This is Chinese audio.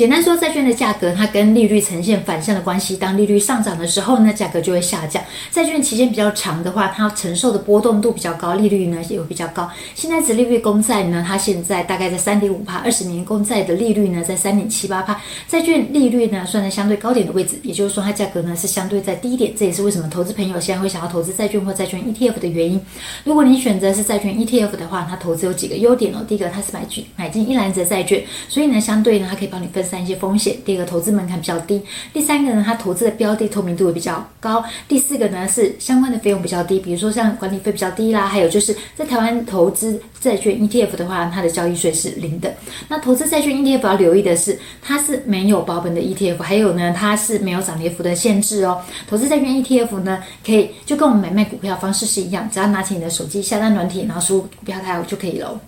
简单说，债券的价格它跟利率呈现反向的关系。当利率上涨的时候呢，价格就会下降。债券期间比较长的话，它承受的波动度比较高，利率呢也会比较高。现在殖利率公债呢，它现在大概在三点五趴，二十年公债的利率呢在三点七八趴，债券利率呢算在相对高点的位置，也就是说它价格呢是相对在低点。这也是为什么投资朋友现在会想要投资债券或债券 ETF 的原因。如果你选择是债券 ETF 的话，它投资有几个优点哦。第一个，它是买进买进一篮子债券，所以呢，相对呢，它可以帮你分散一些风险。第二个，投资门槛比较低。第三个呢，它投资的标的透明度也比较高。第四个呢，是相关的费用比较低，比如说像管理费比较低啦，还有就是在台湾投资债券 ETF 的话，它的交易税是零的。那投资债券 ETF 要留意的是，它是没有保本的 ETF，还有呢，它是没有涨跌幅的限制哦。投资债券 ETF 呢，可以就跟我们买卖股票方式是一样，只要拿起你的手机下单软体，然后输入股票代号就可以了。